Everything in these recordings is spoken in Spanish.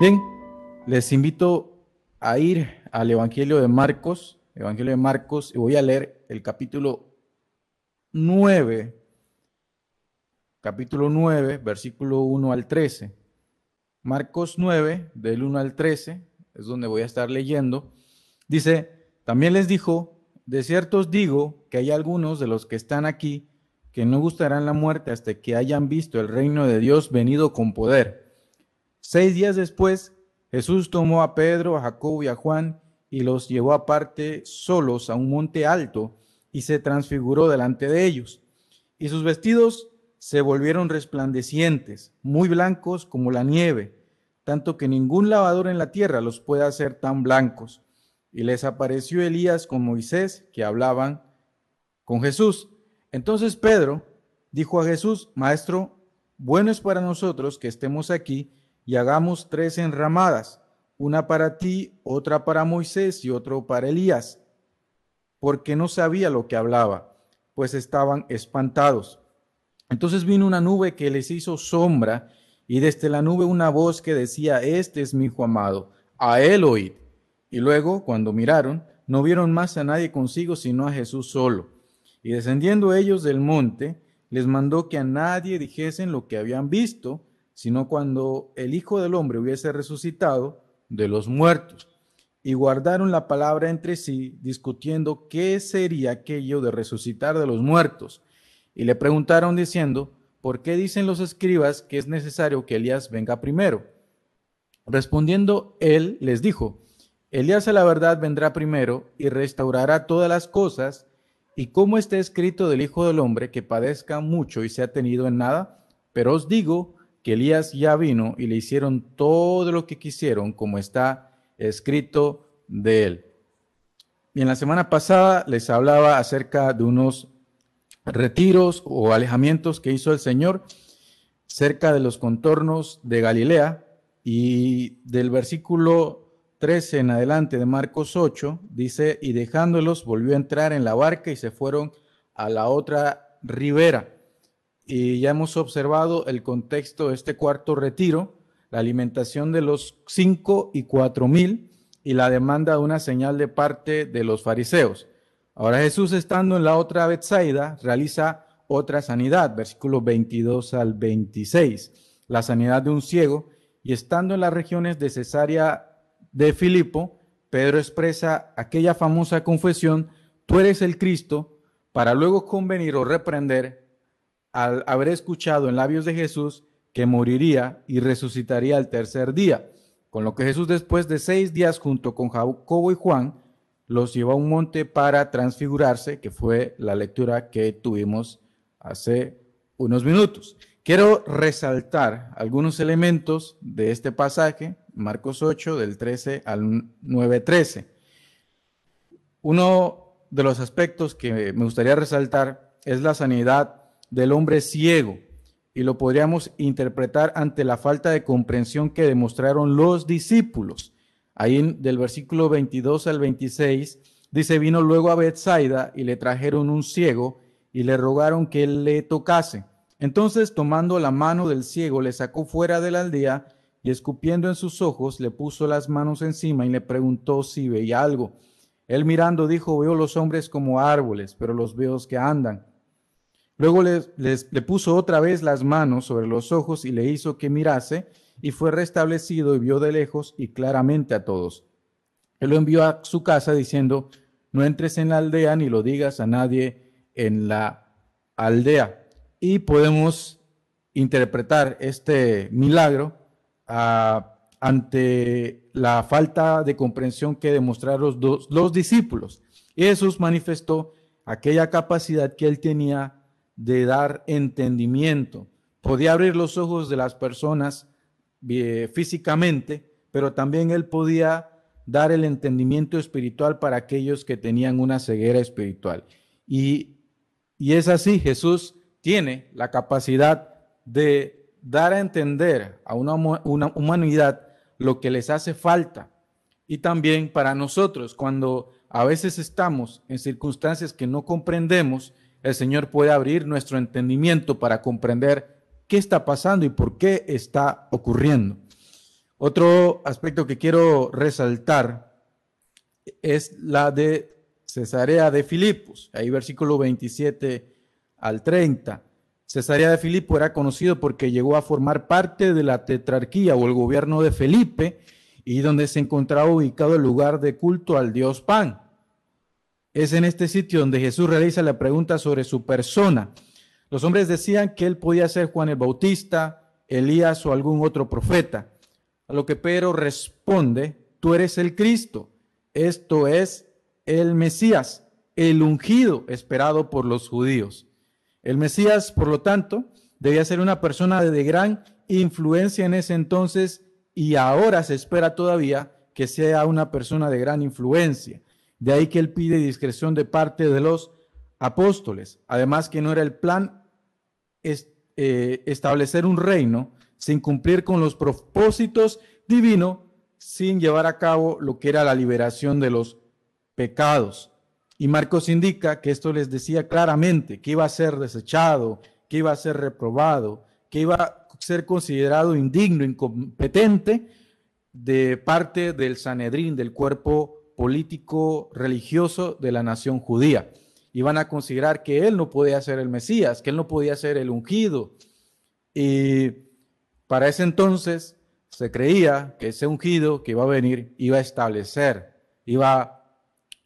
Bien, les invito a ir al Evangelio de Marcos, Evangelio de Marcos, y voy a leer el capítulo 9, capítulo 9, versículo 1 al 13. Marcos 9, del 1 al 13, es donde voy a estar leyendo. Dice, también les dijo, de cierto os digo que hay algunos de los que están aquí que no gustarán la muerte hasta que hayan visto el reino de Dios venido con poder. Seis días después, Jesús tomó a Pedro, a Jacobo y a Juan y los llevó aparte solos a un monte alto y se transfiguró delante de ellos. Y sus vestidos se volvieron resplandecientes, muy blancos como la nieve, tanto que ningún lavador en la tierra los puede hacer tan blancos. Y les apareció Elías con Moisés, que hablaban con Jesús. Entonces Pedro dijo a Jesús, Maestro, bueno es para nosotros que estemos aquí y hagamos tres enramadas, una para ti, otra para Moisés y otro para Elías, porque no sabía lo que hablaba, pues estaban espantados. Entonces vino una nube que les hizo sombra y desde la nube una voz que decía, este es mi hijo amado, a él oíd. Y luego, cuando miraron, no vieron más a nadie consigo sino a Jesús solo. Y descendiendo ellos del monte, les mandó que a nadie dijesen lo que habían visto, sino cuando el Hijo del Hombre hubiese resucitado de los muertos. Y guardaron la palabra entre sí, discutiendo qué sería aquello de resucitar de los muertos. Y le preguntaron diciendo, ¿por qué dicen los escribas que es necesario que Elías venga primero? Respondiendo él les dijo, Elías a la verdad vendrá primero y restaurará todas las cosas y como está escrito del Hijo del Hombre, que padezca mucho y sea tenido en nada, pero os digo que Elías ya vino y le hicieron todo lo que quisieron, como está escrito de él. Y en la semana pasada les hablaba acerca de unos retiros o alejamientos que hizo el Señor cerca de los contornos de Galilea y del versículo 13 en adelante de Marcos 8, dice, y dejándolos volvió a entrar en la barca y se fueron a la otra ribera. Y ya hemos observado el contexto de este cuarto retiro, la alimentación de los cinco y cuatro mil y la demanda de una señal de parte de los fariseos. Ahora Jesús estando en la otra Betsaida realiza otra sanidad, versículos 22 al 26, la sanidad de un ciego, y estando en las regiones de Cesarea de Filipo, Pedro expresa aquella famosa confesión, tú eres el Cristo, para luego convenir o reprender al haber escuchado en labios de Jesús que moriría y resucitaría al tercer día. Con lo que Jesús después de seis días junto con Jacobo y Juan los llevó a un monte para transfigurarse, que fue la lectura que tuvimos hace unos minutos. Quiero resaltar algunos elementos de este pasaje, Marcos 8, del 13 al 9.13. Uno de los aspectos que me gustaría resaltar es la sanidad del hombre ciego y lo podríamos interpretar ante la falta de comprensión que demostraron los discípulos. Ahí del versículo 22 al 26 dice, vino luego a Bethsaida y le trajeron un ciego y le rogaron que le tocase. Entonces, tomando la mano del ciego, le sacó fuera de la aldea y escupiendo en sus ojos, le puso las manos encima y le preguntó si veía algo. Él mirando dijo, veo los hombres como árboles, pero los veo que andan. Luego le puso otra vez las manos sobre los ojos y le hizo que mirase, y fue restablecido y vio de lejos y claramente a todos. Él lo envió a su casa diciendo, no entres en la aldea ni lo digas a nadie en la aldea y podemos interpretar este milagro ah, ante la falta de comprensión que demostraron los, los discípulos. Jesús manifestó aquella capacidad que él tenía de dar entendimiento. Podía abrir los ojos de las personas eh, físicamente, pero también él podía dar el entendimiento espiritual para aquellos que tenían una ceguera espiritual. Y, y es así, Jesús tiene la capacidad de dar a entender a una, humanidad lo que les hace falta. Y también para nosotros, cuando a veces estamos en circunstancias que no comprendemos, el Señor puede abrir nuestro entendimiento para comprender qué está pasando y por qué está ocurriendo. Otro aspecto que quiero resaltar es la de Cesarea de Filipos, ahí versículo 27 al 30. Cesarea de Filipo era conocido porque llegó a formar parte de la tetrarquía o el gobierno de Felipe y donde se encontraba ubicado el lugar de culto al dios Pan. Es en este sitio donde Jesús realiza la pregunta sobre su persona. Los hombres decían que él podía ser Juan el Bautista, Elías o algún otro profeta. A lo que Pedro responde, tú eres el Cristo, esto es el Mesías, el ungido esperado por los judíos. El Mesías, por lo tanto, debía ser una persona de gran influencia en ese entonces y ahora se espera todavía que sea una persona de gran influencia. De ahí que él pide discreción de parte de los apóstoles. Además que no era el plan eh, establecer un reino sin cumplir con los propósitos divinos, sin llevar a cabo lo que era la liberación de los pecados. Y Marcos indica que esto les decía claramente que iba a ser desechado, que iba a ser reprobado, que iba a ser considerado indigno, incompetente de parte del Sanedrín, del cuerpo político religioso de la nación judía. Iban a considerar que él no podía ser el Mesías, que él no podía ser el ungido. Y para ese entonces se creía que ese ungido que iba a venir iba a establecer, iba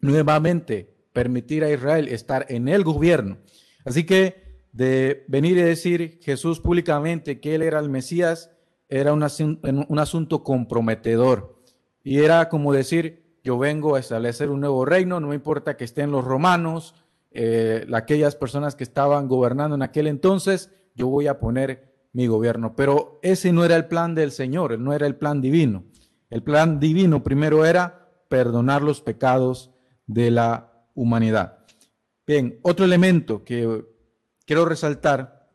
nuevamente permitir a Israel estar en el gobierno. Así que de venir y decir Jesús públicamente que él era el Mesías era un, asunto comprometedor. Y era como decir, yo vengo a establecer un nuevo reino, no me importa que estén los romanos, eh, aquellas personas que estaban gobernando en aquel entonces, yo voy a poner mi gobierno. Pero ese no era el plan del Señor, no era el plan divino. El plan divino primero era perdonar los pecados de la humanidad. Bien, otro elemento que quiero resaltar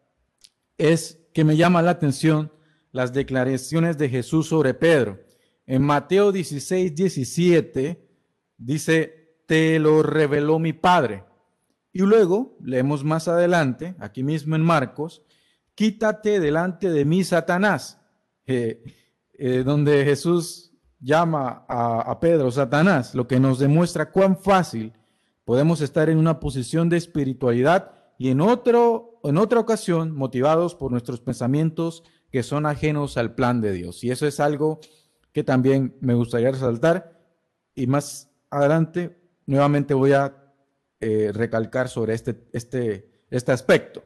es que me llama la atención las declaraciones de Jesús sobre Pedro. En Mateo 16, 17 dice, te lo reveló mi Padre. Y luego leemos más adelante, aquí mismo en Marcos, quítate delante de mí, Satanás, eh, donde Jesús llama a, a Pedro Satanás, lo que nos demuestra cuán fácil podemos estar en una posición de espiritualidad y en, otro, en otra ocasión motivados por nuestros pensamientos que son ajenos al plan de Dios. Y eso es algo que también me gustaría resaltar y más adelante nuevamente voy a eh, recalcar sobre este, este, este aspecto.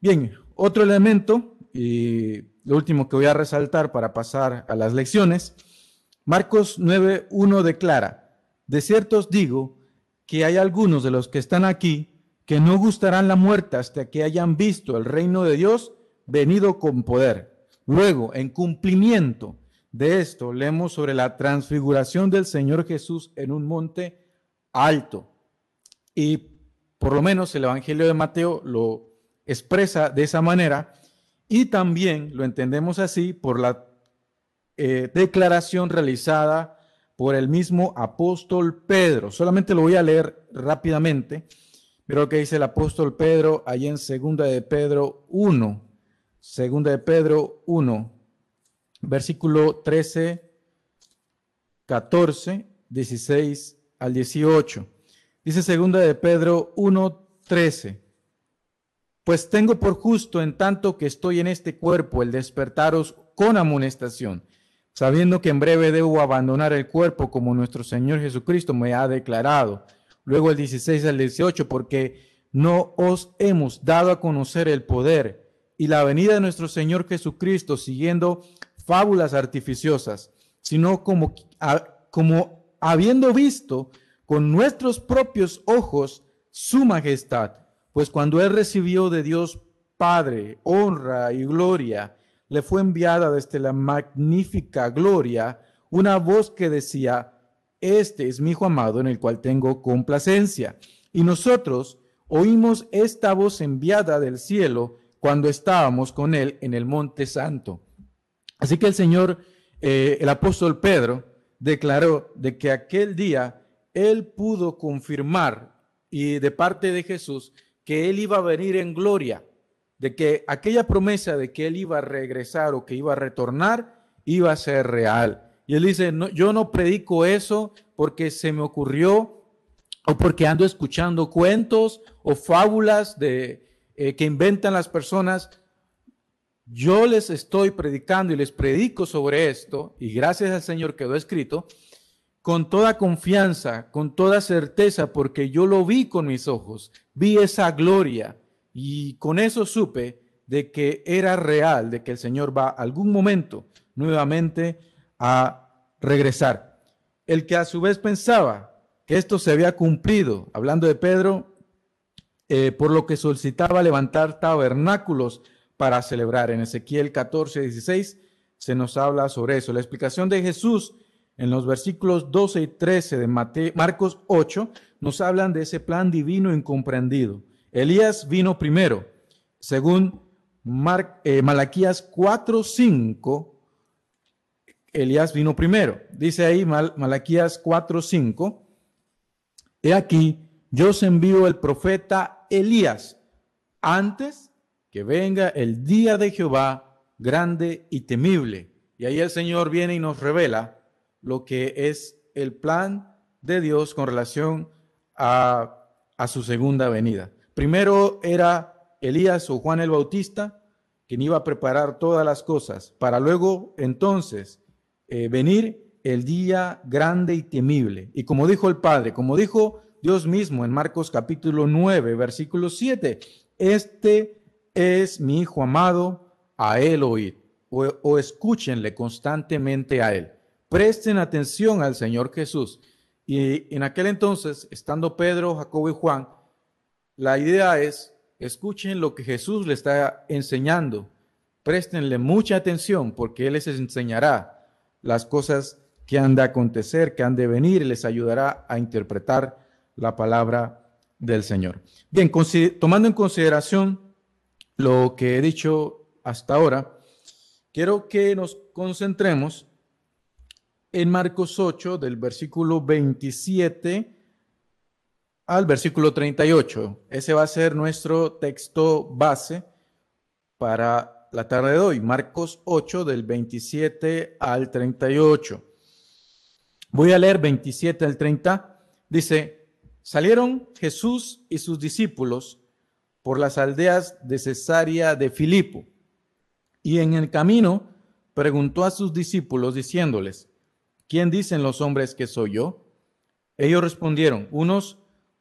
Bien, otro elemento y lo último que voy a resaltar para pasar a las lecciones, Marcos 9.1 declara, de cierto os digo que hay algunos de los que están aquí que no gustarán la muerte hasta que hayan visto el reino de Dios venido con poder. Luego, en cumplimiento de esto, leemos sobre la transfiguración del Señor Jesús en un monte alto. Y por lo menos el Evangelio de Mateo lo expresa de esa manera y también lo entendemos así por la eh, declaración realizada por el mismo apóstol Pedro. Solamente lo voy a leer rápidamente. Pero lo que dice el apóstol Pedro ahí en segunda de Pedro 1. Segunda de Pedro 1, versículo 13, 14, 16 al 18. Dice segunda de Pedro 1, 13. Pues tengo por justo en tanto que estoy en este cuerpo el despertaros con amonestación sabiendo que en breve debo abandonar el cuerpo como nuestro Señor Jesucristo me ha declarado. Luego el 16 al 18, porque no os hemos dado a conocer el poder y la venida de nuestro Señor Jesucristo siguiendo fábulas artificiosas, sino como, como habiendo visto con nuestros propios ojos su majestad, pues cuando Él recibió de Dios Padre honra y gloria, le fue enviada desde la magnífica gloria una voz que decía, este es mi hijo amado en el cual tengo complacencia. Y nosotros oímos esta voz enviada del cielo cuando estábamos con él en el monte santo. Así que el Señor, eh, el apóstol Pedro, declaró de que aquel día él pudo confirmar y de parte de Jesús que él iba a venir en gloria de que aquella promesa de que él iba a regresar o que iba a retornar iba a ser real. Y él dice, no, yo no predico eso porque se me ocurrió o porque ando escuchando cuentos o fábulas de, eh, que inventan las personas. Yo les estoy predicando y les predico sobre esto, y gracias al Señor quedó escrito, con toda confianza, con toda certeza, porque yo lo vi con mis ojos, vi esa gloria, y con eso supe de que era real, de que el Señor va algún momento nuevamente a regresar. El que a su vez pensaba que esto se había cumplido, hablando de Pedro, eh, por lo que solicitaba levantar tabernáculos para celebrar. En Ezequiel 14, 16 se nos habla sobre eso. La explicación de Jesús en los versículos 12 y 13 de Marcos 8 nos hablan de ese plan divino incomprendido. Elías vino primero, según Mar, eh, Malaquías 4, 5, Elías vino primero. Dice ahí Malaquías 4, 5, he aquí, yo os envío el profeta Elías antes que venga el día de Jehová grande y temible. Y ahí el Señor viene y nos revela lo que es el plan de Dios con relación a, a su segunda venida. Primero era Elías o Juan el Bautista, quien iba a preparar todas las cosas, para luego entonces eh, venir el día grande y temible. Y como dijo el Padre, como dijo Dios mismo en Marcos capítulo 9, versículo 7, este es mi Hijo amado, a él oíd, o, o escúchenle constantemente a él. Presten atención al Señor Jesús. Y en aquel entonces, estando Pedro, Jacobo y Juan, la idea es, escuchen lo que Jesús le está enseñando. Préstenle mucha atención porque Él les enseñará las cosas que han de acontecer, que han de venir, y les ayudará a interpretar la palabra del Señor. Bien, tomando en consideración lo que he dicho hasta ahora, quiero que nos concentremos en Marcos 8, del versículo 27 al versículo 38. Ese va a ser nuestro texto base para la tarde de hoy, Marcos 8 del 27 al 38. Voy a leer 27 al 30. Dice, salieron Jesús y sus discípulos por las aldeas de Cesarea de Filipo y en el camino preguntó a sus discípulos diciéndoles, ¿quién dicen los hombres que soy yo? Ellos respondieron, unos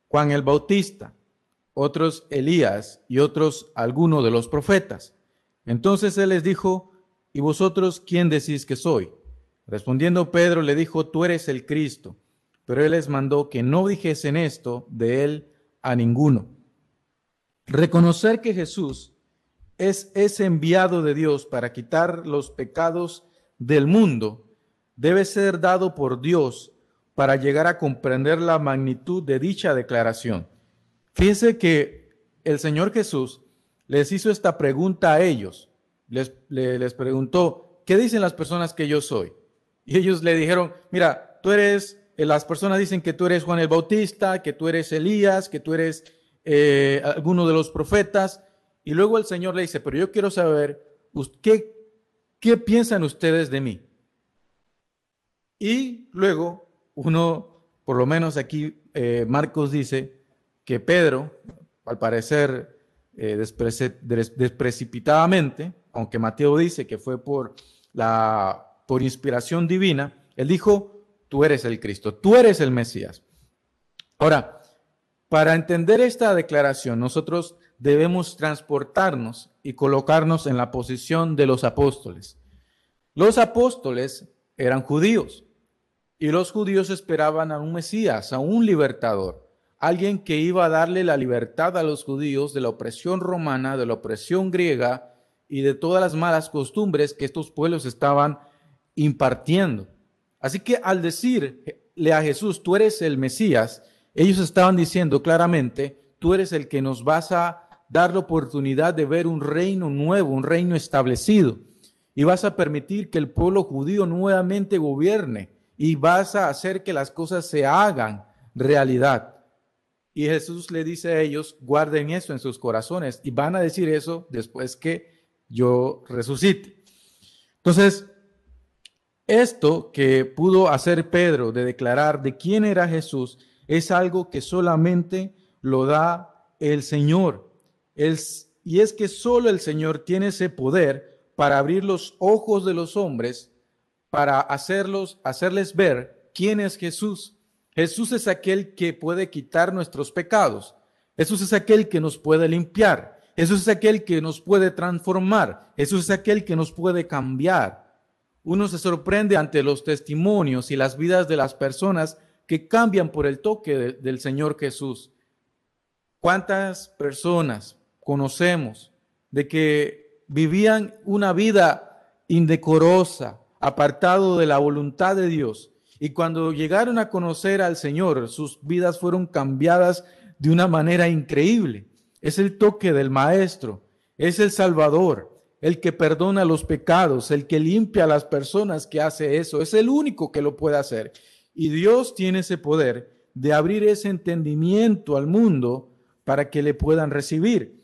Juan el Bautista, otros Elías y otros alguno de los profetas. Entonces él les dijo, ¿y vosotros quién decís que soy? Respondiendo Pedro le dijo, tú eres el Cristo. Pero él les mandó que no dijesen esto de él a ninguno. Reconocer que Jesús es ese enviado de Dios para quitar los pecados del mundo debe ser dado por Dios para llegar a comprender la magnitud de dicha declaración. Fíjense que el Señor Jesús les hizo esta pregunta a ellos. Les, les, preguntó, ¿qué dicen las personas que yo soy? Y ellos le dijeron, mira, tú eres, eh, las personas dicen que tú eres Juan el Bautista, que tú eres Elías, que tú eres eh, alguno de los profetas. Y luego el Señor le dice, pero yo quiero saber, ¿qué, qué piensan ustedes de mí? Y luego uno, por lo menos aquí, eh, Marcos dice que Pedro, al parecer eh, desprecipitadamente, aunque Mateo dice que fue por, la, por inspiración divina, él dijo, tú eres el Cristo, tú eres el Mesías. Ahora, para entender esta declaración, nosotros debemos transportarnos y colocarnos en la posición de los apóstoles. Los apóstoles eran judíos y los judíos esperaban a un Mesías, a un libertador alguien que iba a darle la libertad a los judíos de la opresión romana, de la opresión griega y de todas las malas costumbres que estos pueblos estaban impartiendo. Así que al decirle a Jesús, tú eres el Mesías, ellos estaban diciendo claramente, tú eres el que nos vas a dar la oportunidad de ver un reino nuevo, un reino establecido. Y vas a permitir que el pueblo judío nuevamente gobierne y vas a hacer que las cosas se hagan realidad. Y Jesús le dice a ellos, guarden eso en sus corazones y van a decir eso después que yo resucite. Entonces, Esto que pudo hacer Pedro de declarar de quién era Jesús es algo que solamente lo da el Señor. y es que solo el Señor tiene ese poder para abrir los ojos de los hombres, para hacerlos, hacerles ver quién es Jesús. Jesús es aquel que puede quitar nuestros pecados. Jesús es aquel que nos puede limpiar. Jesús es aquel que nos puede transformar. Jesús es aquel que nos puede cambiar. Uno se sorprende ante los testimonios y las vidas de las personas que cambian por el toque del Señor Jesús. ¿Cuántas personas conocemos de que vivían una vida indecorosa, apartado de la voluntad de Dios? Y cuando llegaron a conocer al Señor, sus vidas fueron cambiadas de una manera increíble. Es el toque del Maestro, es el Salvador, el que perdona los pecados, el que limpia a las personas que hace eso, es el único que lo puede hacer. Y Dios tiene ese poder de abrir ese entendimiento al mundo para que le puedan recibir.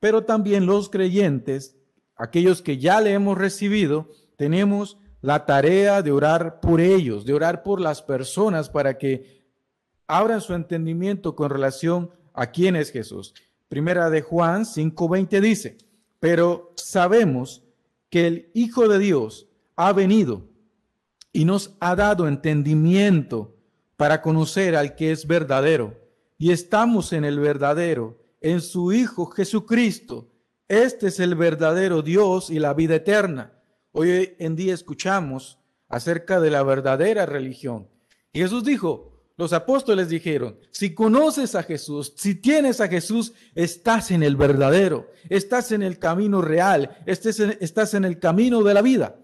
Pero también los creyentes, aquellos que ya le hemos recibido, tenemos la tarea de orar por ellos, de orar por las personas para que abran su entendimiento con relación a quién es Jesús. Primera de Juan 5:20 dice, pero sabemos que el Hijo de Dios ha venido y nos ha dado entendimiento para conocer al que es verdadero. Y estamos en el verdadero, en su Hijo Jesucristo. Este es el verdadero Dios y la vida eterna. Hoy en día escuchamos acerca de la verdadera religión. Y Jesús dijo, los apóstoles dijeron, si conoces a Jesús, si tienes a Jesús, estás en el verdadero, estás en el camino real, estás en el camino de la vida.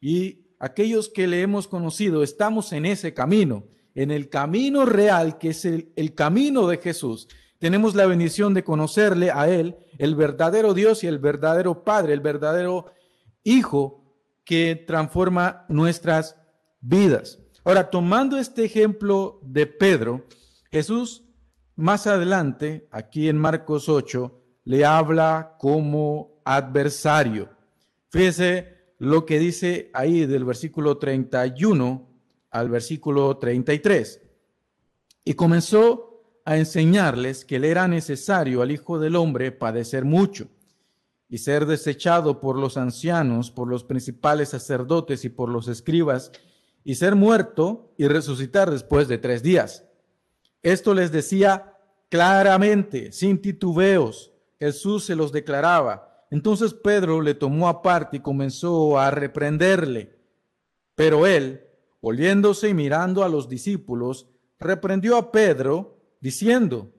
Y aquellos que le hemos conocido, estamos en ese camino, en el camino real, que es el, camino de Jesús. Tenemos la bendición de conocerle a Él, el verdadero Dios y el verdadero Padre, el verdadero Hijo que transforma nuestras vidas. Ahora, tomando este ejemplo de Pedro, Jesús más adelante, aquí en Marcos 8, le habla como adversario. Fíjese lo que dice ahí del versículo 31 al versículo 33. Y comenzó a enseñarles que le era necesario al Hijo del Hombre padecer mucho y ser desechado por los ancianos, por los principales sacerdotes y por los escribas, y ser muerto y resucitar después de tres días. Esto les decía claramente, sin titubeos. Jesús se los declaraba. Entonces Pedro le tomó aparte y comenzó a reprenderle. Pero él, volviéndose y mirando a los discípulos, reprendió a Pedro, diciendo,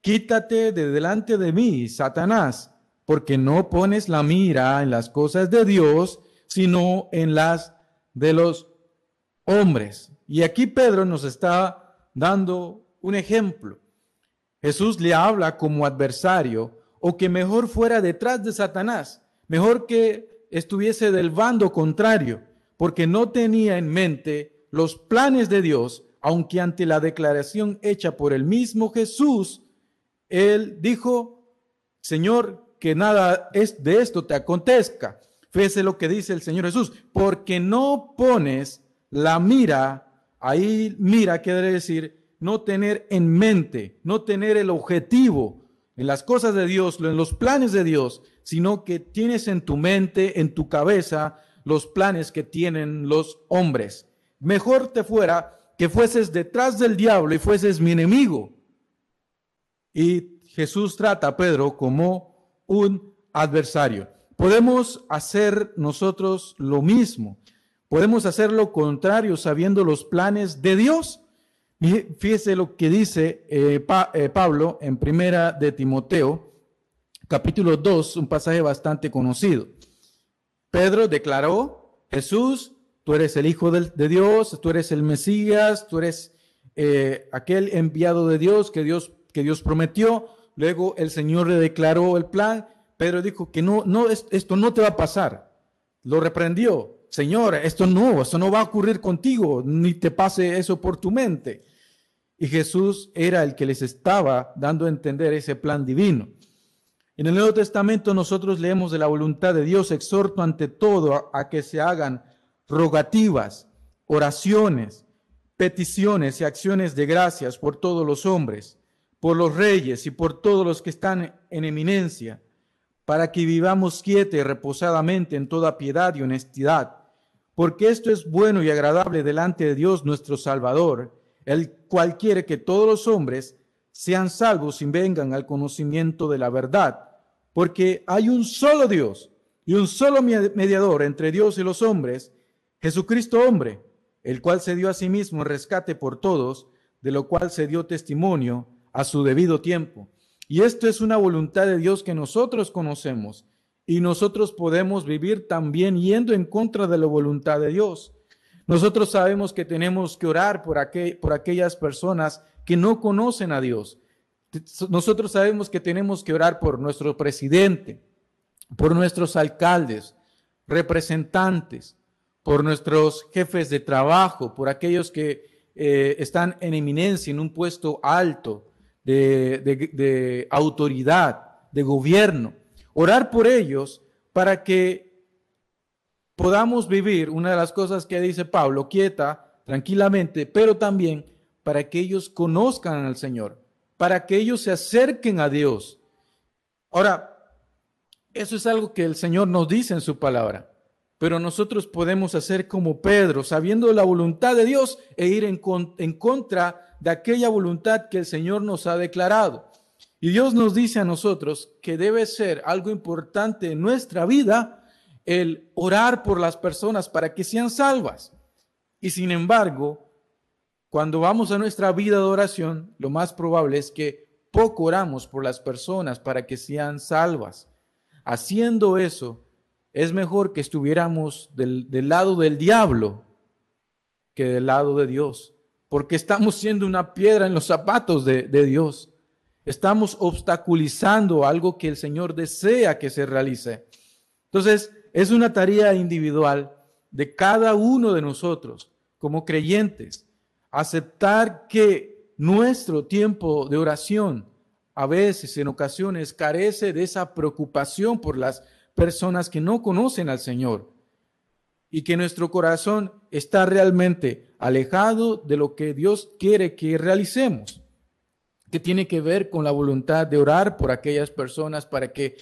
Quítate de delante de mí, Satanás porque no pones la mira en las cosas de Dios, sino en las de los hombres. Y aquí Pedro nos está dando un ejemplo. Jesús le habla como adversario o que mejor fuera detrás de Satanás, mejor que estuviese del bando contrario, porque no tenía en mente los planes de Dios, aunque ante la declaración hecha por el mismo Jesús, él dijo, Señor, que nada es de esto te acontezca. Fíjese lo que dice el Señor Jesús, porque no pones la mira, ahí mira quiere decir no tener en mente, no tener el objetivo en las cosas de Dios, en los planes de Dios, sino que tienes en tu mente, en tu cabeza, los planes que tienen los hombres. Mejor te fuera que fueses detrás del diablo y fueses mi enemigo. Y Jesús trata a Pedro como un adversario. Podemos hacer nosotros lo mismo. Podemos hacer lo contrario sabiendo los planes de Dios. Fíjese lo que dice eh, eh, Pablo en primera de Timoteo, capítulo 2, un pasaje bastante conocido. Pedro declaró, Jesús, tú eres el Hijo de, Dios, tú eres el Mesías, tú eres eh, aquel enviado de Dios que Dios, que Dios prometió. Luego el Señor le declaró el plan. Pedro dijo que no, no, esto no te va a pasar. Lo reprendió. Señor, esto no, esto no va a ocurrir contigo, ni te pase eso por tu mente. Y Jesús era el que les estaba dando a entender ese plan divino. En el Nuevo Testamento nosotros leemos de la voluntad de Dios, exhorto ante todo a, que se hagan rogativas. oraciones, peticiones y acciones de gracias por todos los hombres, por los reyes y por todos los que están en eminencia, para que vivamos quieta y reposadamente en toda piedad y honestidad, porque esto es bueno y agradable delante de Dios nuestro Salvador, el cual quiere que todos los hombres sean salvos y vengan al conocimiento de la verdad, porque hay un solo Dios y un solo mediador entre Dios y los hombres, Jesucristo hombre, el cual se dio a sí mismo en rescate por todos, de lo cual se dio testimonio a su debido tiempo. Y esto es una voluntad de Dios que nosotros conocemos y nosotros podemos vivir también yendo en contra de la voluntad de Dios. Nosotros sabemos que tenemos que orar por, aquellas personas que no conocen a Dios. Nosotros sabemos que tenemos que orar por nuestro presidente, por nuestros alcaldes, representantes, por nuestros jefes de trabajo, por aquellos que eh, están en eminencia, en un puesto alto de autoridad, de gobierno. Orar por ellos para que podamos vivir una de las cosas que dice Pablo, quieta, tranquilamente, pero también para que ellos conozcan al Señor, para que ellos se acerquen a Dios. Ahora, eso es algo que el Señor nos dice en su palabra, pero nosotros podemos hacer como Pedro, sabiendo la voluntad de Dios e ir en, en contra de aquella voluntad que el Señor nos ha declarado. Y Dios nos dice a nosotros que debe ser algo importante en nuestra vida el orar por las personas para que sean salvas. Y sin embargo, cuando vamos a nuestra vida de oración, lo más probable es que poco oramos por las personas para que sean salvas. Haciendo eso, es mejor que estuviéramos del, lado del diablo que del lado de Dios, porque estamos siendo una piedra en los zapatos de, de Dios. Estamos obstaculizando algo que el Señor desea que se realice. Entonces, es una tarea individual de cada uno de nosotros como creyentes, aceptar que nuestro tiempo de oración a veces, en ocasiones, carece de esa preocupación por las personas que no conocen al Señor y que nuestro corazón está realmente alejado de lo que Dios quiere que realicemos, que tiene que ver con la voluntad de orar por aquellas personas para que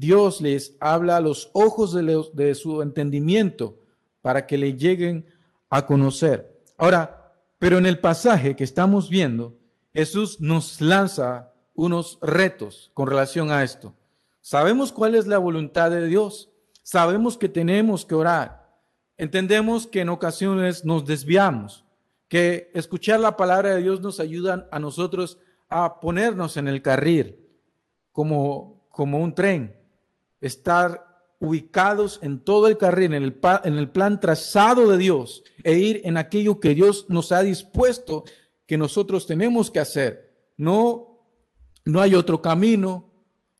Dios les habla a los ojos de, su entendimiento para que le lleguen a conocer. Ahora, pero en el pasaje que estamos viendo, Jesús nos lanza unos retos con relación a esto. Sabemos cuál es la voluntad de Dios, sabemos que tenemos que orar, entendemos que en ocasiones nos desviamos, que escuchar la palabra de Dios nos ayuda a nosotros a ponernos en el carril como, como un tren estar ubicados en todo el carril, en el, plan trazado de Dios e ir en aquello que Dios nos ha dispuesto que nosotros tenemos que hacer. No, no hay otro camino,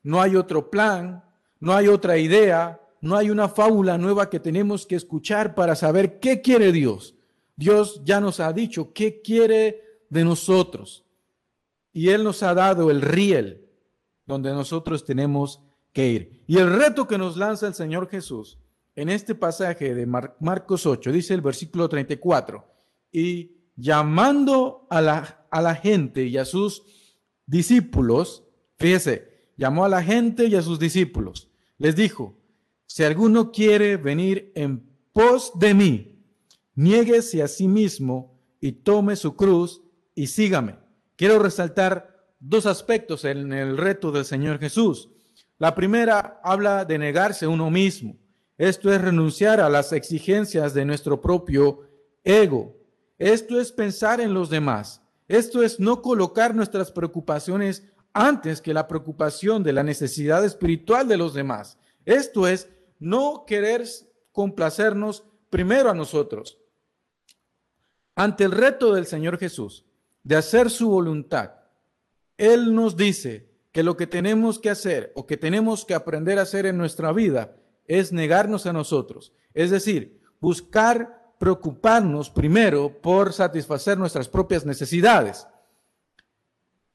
no hay otro plan, no hay otra idea, no hay una fábula nueva que tenemos que escuchar para saber qué quiere Dios. Dios ya nos ha dicho qué quiere de nosotros. Y Él nos ha dado el riel donde nosotros tenemos que ir. Y el reto que nos lanza el Señor Jesús en este pasaje de Marcos 8, dice el versículo 34, y llamando a la, a la gente y a sus discípulos, fíjese, llamó a la gente y a sus discípulos, les dijo, si alguno quiere venir en pos de mí, niéguese a sí mismo y tome su cruz y sígame. Quiero resaltar dos aspectos en el reto del Señor Jesús. La primera habla de negarse uno mismo. Esto es renunciar a las exigencias de nuestro propio ego. Esto es pensar en los demás. Esto es no colocar nuestras preocupaciones antes que la preocupación de la necesidad espiritual de los demás. Esto es no querer complacernos primero a nosotros. Ante el reto del Señor Jesús de hacer su voluntad, Él nos dice, que lo que tenemos que hacer o que tenemos que aprender a hacer en nuestra vida es negarnos a nosotros. Es decir, buscar preocuparnos primero por satisfacer nuestras propias necesidades.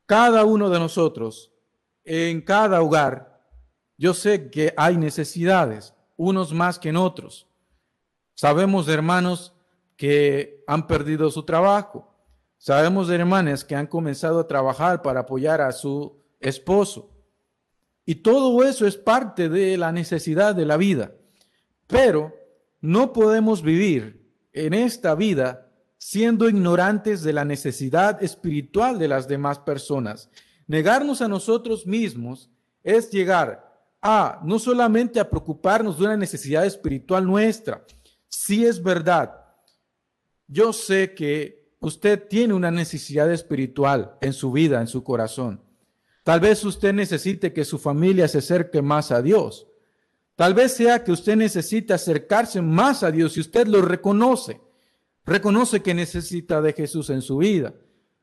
Cada uno de nosotros, en cada hogar, yo sé que hay necesidades, unos más que en otros. Sabemos, hermanos, que han perdido su trabajo. Sabemos hermanas que han comenzado a trabajar para apoyar a su esposo. Y todo eso es parte de la necesidad de la vida. Pero no podemos vivir en esta vida siendo ignorantes de la necesidad espiritual de las demás personas. Negarnos a nosotros mismos es llegar a no solamente a preocuparnos de una necesidad espiritual nuestra, si es verdad. Yo sé que usted tiene una necesidad espiritual en su vida, en su corazón. Tal vez usted necesite que su familia se acerque más a Dios. Tal vez sea que usted necesite acercarse más a Dios y usted lo reconoce. Reconoce que necesita de Jesús en su vida.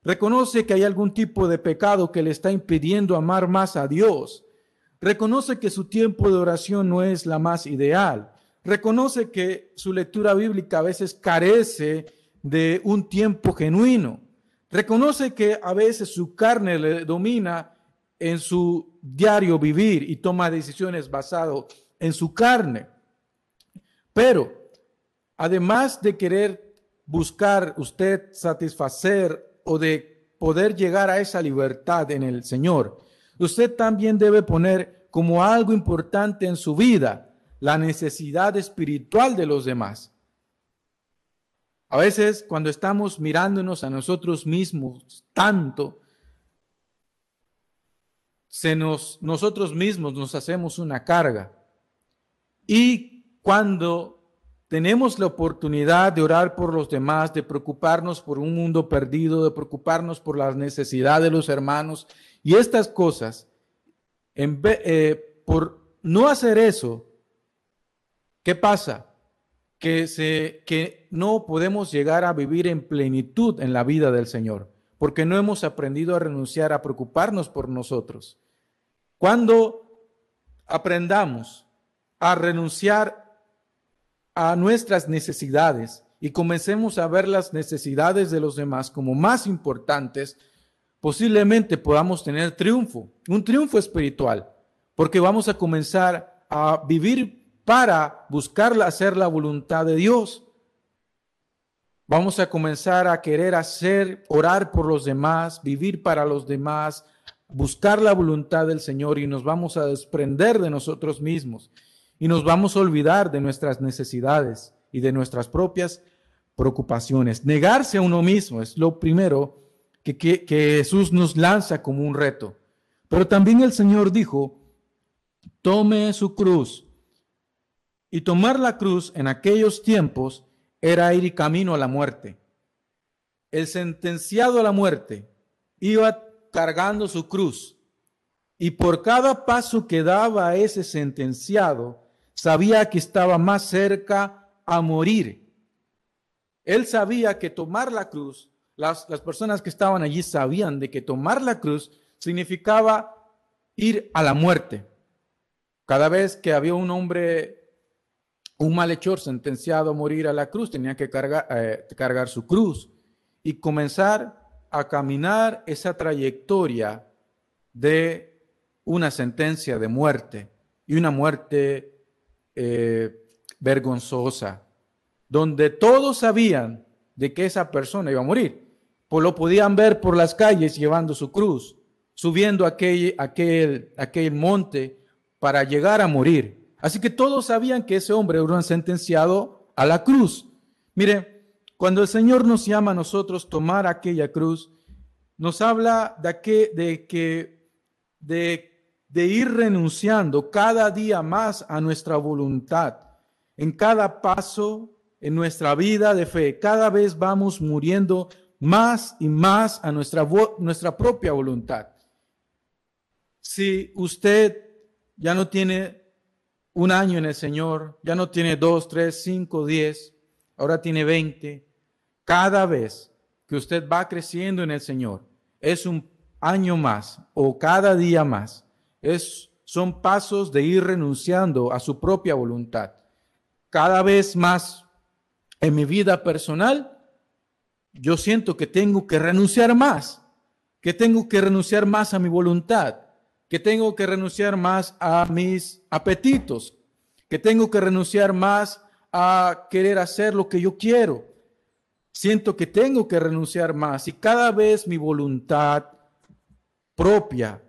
Reconoce que hay algún tipo de pecado que le está impidiendo amar más a Dios. Reconoce que su tiempo de oración no es la más ideal. Reconoce que su lectura bíblica a veces carece de un tiempo genuino. Reconoce que a veces su carne le domina en su diario vivir y toma decisiones basado en su carne. Pero además de querer buscar usted satisfacer o de poder llegar a esa libertad en el Señor, usted también debe poner como algo importante en su vida la necesidad espiritual de los demás. A veces cuando estamos mirándonos a nosotros mismos tanto, se nos, nosotros mismos nos hacemos una carga. Y cuando tenemos la oportunidad de orar por los demás, de preocuparnos por un mundo perdido, de preocuparnos por las necesidades de los hermanos y estas cosas, en eh, por no hacer eso, ¿qué pasa? Que, se, que no podemos llegar a vivir en plenitud en la vida del Señor, porque no hemos aprendido a renunciar a preocuparnos por nosotros. Cuando aprendamos a renunciar a nuestras necesidades y comencemos a ver las necesidades de los demás como más importantes, posiblemente podamos tener triunfo, un triunfo espiritual, porque vamos a comenzar a vivir para buscar hacer la voluntad de Dios. Vamos a comenzar a querer hacer, orar por los demás, vivir para los demás, buscar la voluntad del Señor y nos vamos a desprender de nosotros mismos y nos vamos a olvidar de nuestras necesidades y de nuestras propias preocupaciones. Negarse a uno mismo es lo primero que, Jesús nos lanza como un reto. Pero también el Señor dijo, tome su cruz. Y tomar la cruz en aquellos tiempos era ir camino a la muerte. El sentenciado a la muerte iba cargando su cruz y por cada paso que daba ese sentenciado, sabía que estaba más cerca a morir. Él sabía que tomar la cruz las, personas que estaban allí sabían de que tomar la cruz significaba ir a la muerte. Cada vez que había un hombre, un malhechor sentenciado a morir a la cruz, tenía que cargar, eh, cargar su cruz y comenzar a caminar esa trayectoria de una sentencia de muerte y una muerte eh, vergonzosa, donde todos sabían de que esa persona iba a morir. Pues lo podían ver por las calles llevando su cruz, subiendo aquel, aquel, aquel monte para llegar a morir. Así que todos sabían que ese hombre era sentenciado a la cruz. Mire, cuando el Señor nos llama a nosotros tomar aquella cruz, nos habla de que, de, que, de, ir renunciando cada día más a nuestra voluntad. En cada paso en nuestra vida de fe, cada vez vamos muriendo más y más a nuestra, nuestra propia voluntad. Si usted ya no tiene un año en el Señor, ya no tiene dos, tres, cinco, diez, ahora tiene veinte, cada vez que usted va creciendo en el Señor, es un año más o cada día más. Es, son pasos de ir renunciando a su propia voluntad. Cada vez más en mi vida personal yo siento que tengo que renunciar más, que tengo que renunciar más a mi voluntad, que tengo que renunciar más a mis apetitos, que tengo que renunciar más a querer hacer lo que yo quiero. Siento que tengo que renunciar más y cada vez mi voluntad propia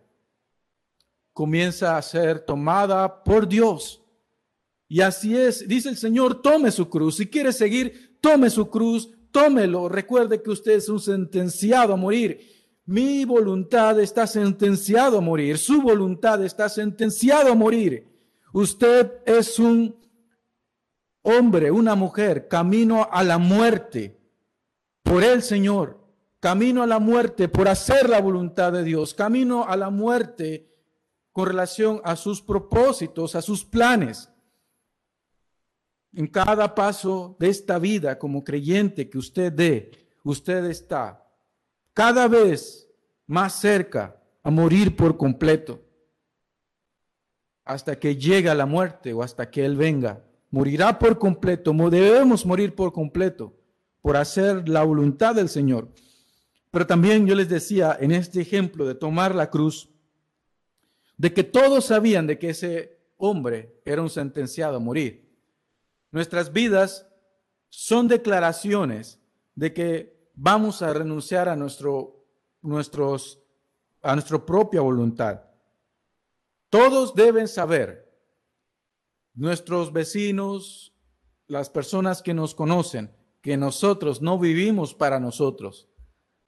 comienza a ser tomada por Dios. Y así es, dice el Señor, tome su cruz. Si quiere seguir, tome su cruz, tómelo. Recuerde que usted es un sentenciado a morir. Mi voluntad está sentenciado a morir. Su voluntad está sentenciado a morir. Usted es un hombre, una mujer, camino a la muerte por el Señor. Camino a la muerte por hacer la voluntad de Dios. Camino a la muerte con relación a sus propósitos, a sus planes. En cada paso de esta vida como creyente que usted dé, usted está cada vez más cerca a morir por completo, hasta que llegue la muerte o hasta que Él venga. Morirá por completo, debemos morir por completo por hacer la voluntad del Señor. Pero también yo les decía en este ejemplo de tomar la cruz, de que todos sabían de que ese hombre era un sentenciado a morir. Nuestras vidas son declaraciones de que vamos a renunciar a, nuestro, nuestros, a nuestra propia voluntad. Todos deben saber, nuestros vecinos, las personas que nos conocen, que nosotros no vivimos para nosotros.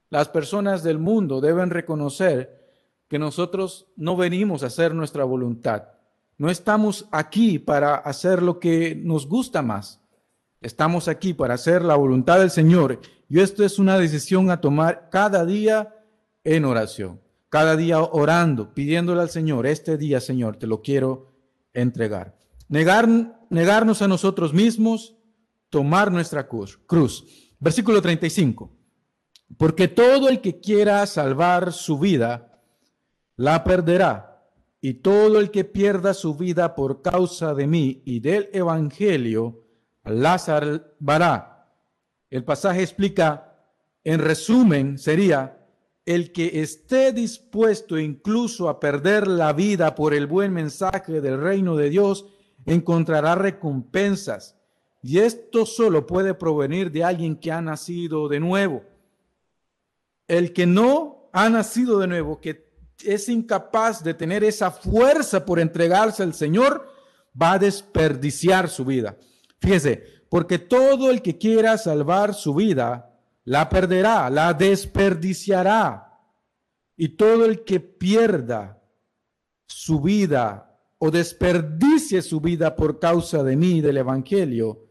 Las personas del mundo deben reconocer que nosotros no venimos a hacer nuestra voluntad. No estamos aquí para hacer lo que nos gusta más. Estamos aquí para hacer la voluntad del Señor. Y esto es una decisión a tomar cada día en oración. Cada día orando, pidiéndole al Señor, este día, Señor, te lo quiero entregar. Negar, negarnos a nosotros mismos, tomar nuestra cruz. cruz. Versículo 35. Porque todo el que quiera salvar su vida, la perderá. Y todo el que pierda su vida por causa de mí y del Evangelio, la salvará. El pasaje explica, en resumen, sería, el que esté dispuesto incluso a perder la vida por el buen mensaje del reino de Dios, encontrará recompensas. Y esto solo puede provenir de alguien que ha nacido de nuevo. El que no ha nacido de nuevo, que es incapaz de tener esa fuerza por entregarse al Señor, va a desperdiciar su vida. Fíjese, porque todo el que quiera salvar su vida, la perderá, la desperdiciará. Y todo el que pierda su vida o desperdicie su vida por causa de mí, del Evangelio,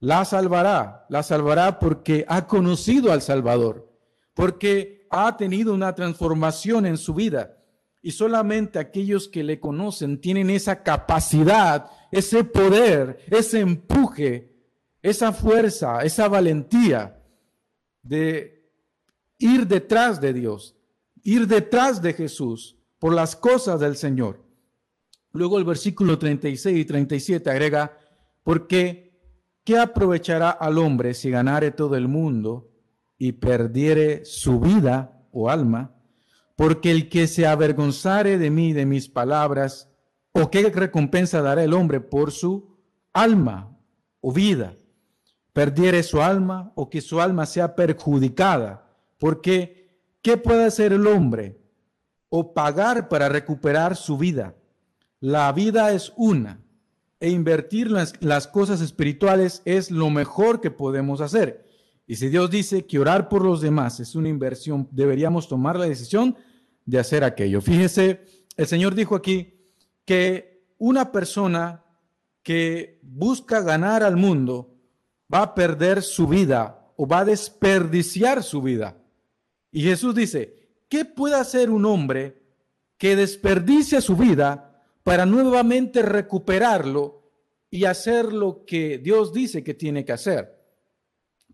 la salvará. La salvará porque ha conocido al Salvador, porque ha tenido una transformación en su vida. Y solamente aquellos que le conocen tienen esa capacidad, ese poder, ese empuje, esa fuerza, esa valentía de ir detrás de Dios, ir detrás de Jesús por las cosas del Señor. Luego el versículo 36 y 37 agrega, porque ¿qué aprovechará al hombre si ganare todo el mundo y perdiere su vida o alma, porque el que se avergonzare de mí, de mis palabras, o qué recompensa dará el hombre por su alma o vida, perdiere su alma o que su alma sea perjudicada, porque ¿qué puede hacer el hombre? O pagar para recuperar su vida. La vida es una, e invertir las, cosas espirituales es lo mejor que podemos hacer. Y si Dios dice que orar por los demás es una inversión, deberíamos tomar la decisión de hacer aquello. Fíjese, el Señor dijo aquí que una persona que busca ganar al mundo va a perder su vida o va a desperdiciar su vida. Y Jesús dice, ¿qué puede hacer un hombre que desperdicia su vida para nuevamente recuperarlo y hacer lo que Dios dice que tiene que hacer?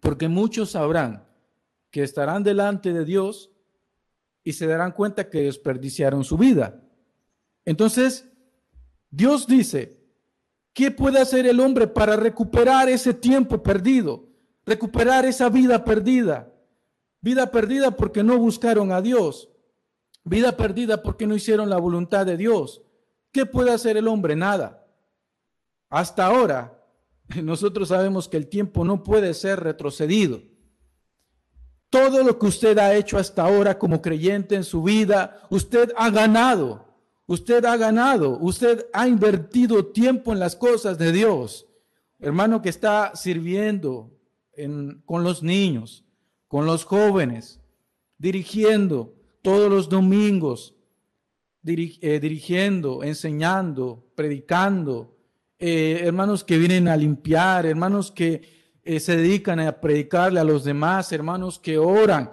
porque muchos sabrán que estarán delante de Dios y se darán cuenta que desperdiciaron su vida. Entonces, Dios dice, ¿qué puede hacer el hombre para recuperar ese tiempo perdido? Recuperar esa vida perdida. Vida perdida porque no buscaron a Dios. Vida perdida porque no hicieron la voluntad de Dios. ¿Qué puede hacer el hombre? Nada. Hasta ahora nosotros sabemos que el tiempo no puede ser retrocedido. Todo lo que usted ha hecho hasta ahora como creyente en su vida, usted ha ganado. Usted ha ganado. Usted ha invertido tiempo en las cosas de Dios. Hermano que está sirviendo con los niños, con los jóvenes, dirigiendo todos los domingos, eh, dirigiendo, enseñando, predicando, eh, hermanos que vienen a limpiar, hermanos que eh, se dedican a predicarle a los demás, hermanos que oran.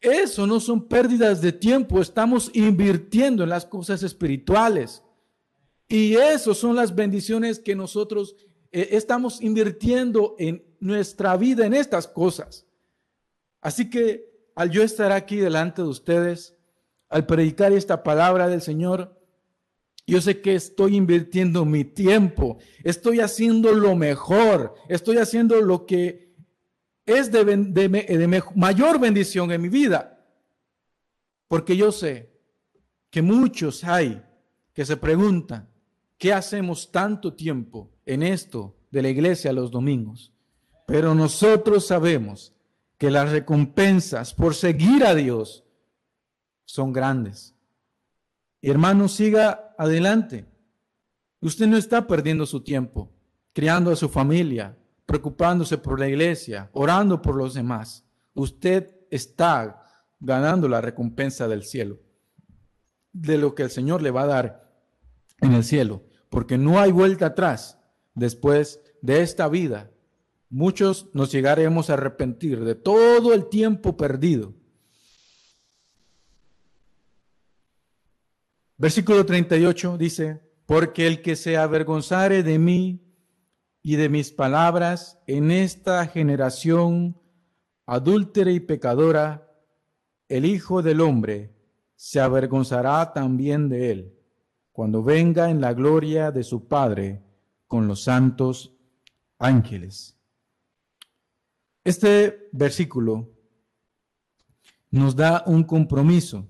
Eso no son pérdidas de tiempo, estamos invirtiendo en las cosas espirituales. Y eso son las bendiciones que nosotros estamos invirtiendo en nuestra vida, en estas cosas. Así que al yo estar aquí delante de ustedes, al predicar esta palabra del Señor, yo sé que estoy invirtiendo mi tiempo, estoy haciendo lo mejor, estoy haciendo lo que es de, mayor bendición en mi vida. Porque yo sé que muchos hay que se preguntan, ¿qué hacemos tanto tiempo en esto de la iglesia los domingos? Pero nosotros sabemos que las recompensas por seguir a Dios son grandes. Hermano, siga adelante. Usted no está perdiendo su tiempo criando a su familia, preocupándose por la iglesia, orando por los demás. Usted está ganando la recompensa del cielo, de lo que el Señor le va a dar en el cielo, porque no hay vuelta atrás después de esta vida. Muchos nos llegaremos a arrepentir de todo el tiempo perdido Versículo 38 dice, porque el que se avergonzare de mí y de mis palabras en esta generación adúltera y pecadora, el Hijo del Hombre se avergonzará también de él, cuando venga en la gloria de su Padre con los santos ángeles. Este versículo nos da un compromiso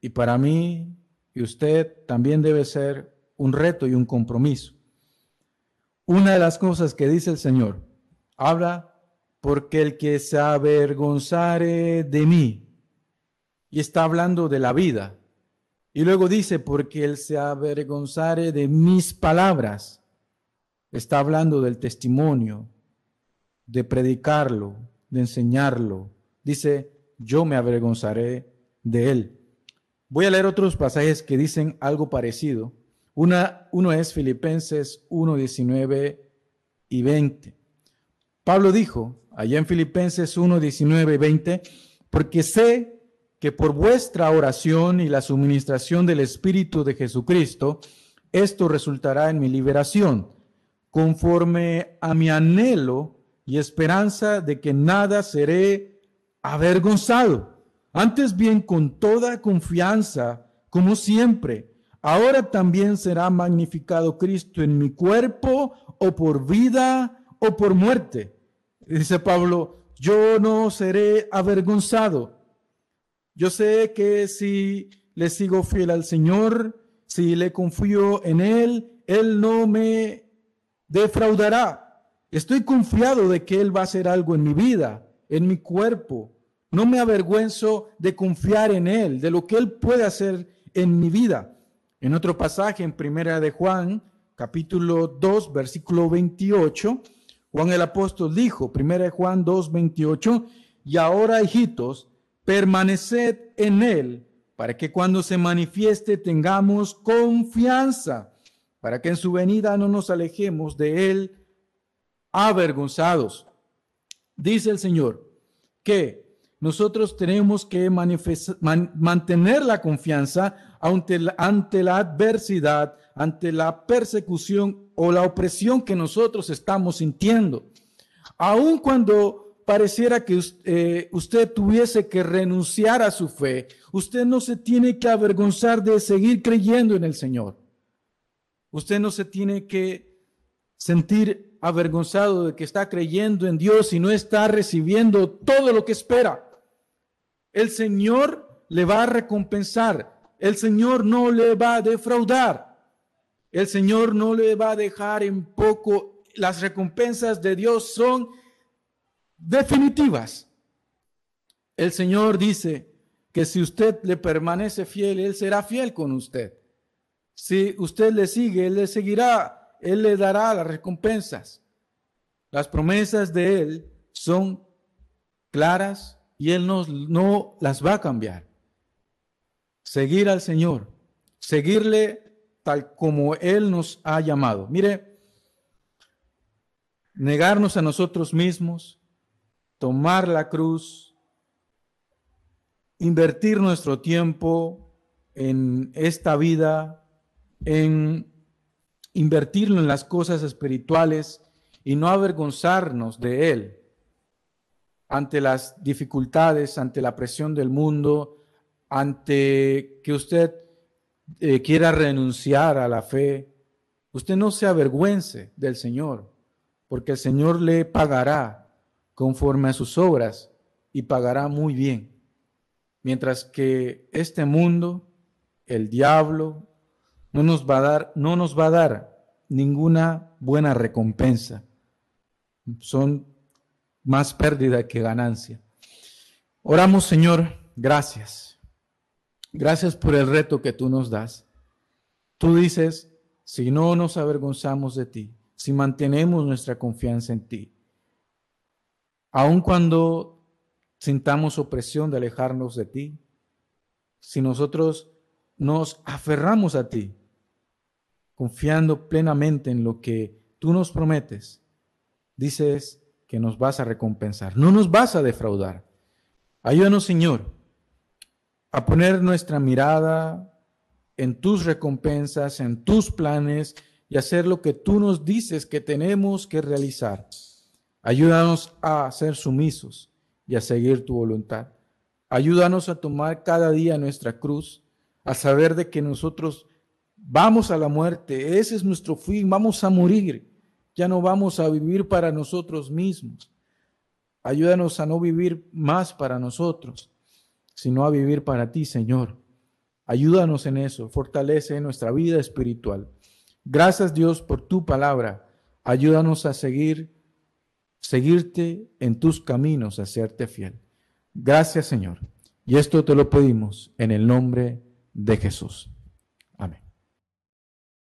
y para mí y usted también debe ser un reto y un compromiso. Una de las cosas que dice el Señor, habla porque el que se avergonzare de mí, y está hablando de la vida. Y luego dice, porque él se avergonzare de mis palabras, está hablando del testimonio, de predicarlo, de enseñarlo. Dice, yo me avergonzaré de él. Voy a leer otros pasajes que dicen algo parecido. Una, uno es Filipenses 1, 19 y 20. Pablo dijo allá en Filipenses 1, 19 y 20, porque sé que por vuestra oración y la suministración del Espíritu de Jesucristo, esto resultará en mi liberación, conforme a mi anhelo y esperanza de que nada seré avergonzado antes bien, con toda confianza, como siempre, ahora también será magnificado Cristo en mi cuerpo, o por vida, o por muerte. Dice Pablo, yo no seré avergonzado. Yo sé que si le sigo fiel al Señor, si le confío en Él, Él no me defraudará. Estoy confiado de que Él va a hacer algo en mi vida, en mi cuerpo, no me avergüenzo de confiar en Él, de lo que Él puede hacer en mi vida. En otro pasaje, en Primera de Juan, capítulo 2, versículo 28, Juan el apóstol dijo, Primera de Juan 2, 28, y ahora, hijitos, permaneced en Él, para que cuando se manifieste tengamos confianza, para que en su venida no nos alejemos de Él avergonzados. Dice el Señor que nosotros tenemos que mantener la confianza ante la, ante la adversidad, ante la persecución o la opresión que nosotros estamos sintiendo. Aun cuando pareciera que eh, usted tuviese que renunciar a su fe, usted no se tiene que avergonzar de seguir creyendo en el Señor. Usted no se tiene que sentir avergonzado de que está creyendo en Dios y no está recibiendo todo lo que espera. El Señor le va a recompensar. El Señor no le va a defraudar. El Señor no le va a dejar en poco. Las recompensas de Dios son definitivas. El Señor dice que si usted le permanece fiel, Él será fiel con usted. Si usted le sigue, Él le seguirá, Él le dará las recompensas. Las promesas de Él son claras y Él no, no las va a cambiar. Seguir al Señor, seguirle tal como Él nos ha llamado. Mire, negarnos a nosotros mismos, tomar la cruz, invertir nuestro tiempo en esta vida, en invertirlo en las cosas espirituales y no avergonzarnos de Él ante las dificultades, ante la presión del mundo, ante que usted eh, quiera renunciar a la fe. Usted no se avergüence del Señor, porque el Señor le pagará conforme a sus obras y pagará muy bien. Mientras que este mundo, el diablo, no nos va a dar, no nos va a dar ninguna buena recompensa. Son más pérdida que ganancia. Oramos, Señor, gracias. Gracias por el reto que tú nos das. Tú dices, si no nos avergonzamos de ti, si mantenemos nuestra confianza en ti, aun cuando sintamos opresión de alejarnos de ti, si nosotros nos aferramos a ti, confiando plenamente en lo que tú nos prometes, dices que nos vas a recompensar, no nos vas a defraudar. Ayúdanos, Señor, a poner nuestra mirada en tus recompensas, en tus planes y hacer lo que tú nos dices que tenemos que realizar. Ayúdanos a ser sumisos y a seguir tu voluntad. Ayúdanos a tomar cada día nuestra cruz, a saber de que nosotros vamos a la muerte, ese es nuestro fin, vamos a morir, ya no vamos a vivir para nosotros mismos. Ayúdanos a no vivir más para nosotros, sino a vivir para ti, Señor. Ayúdanos en eso, fortalece nuestra vida espiritual. Gracias Dios por tu palabra. Ayúdanos a seguir seguirte en tus caminos, hacerte fiel. Gracias, Señor. Y esto te lo pedimos en el nombre de Jesús.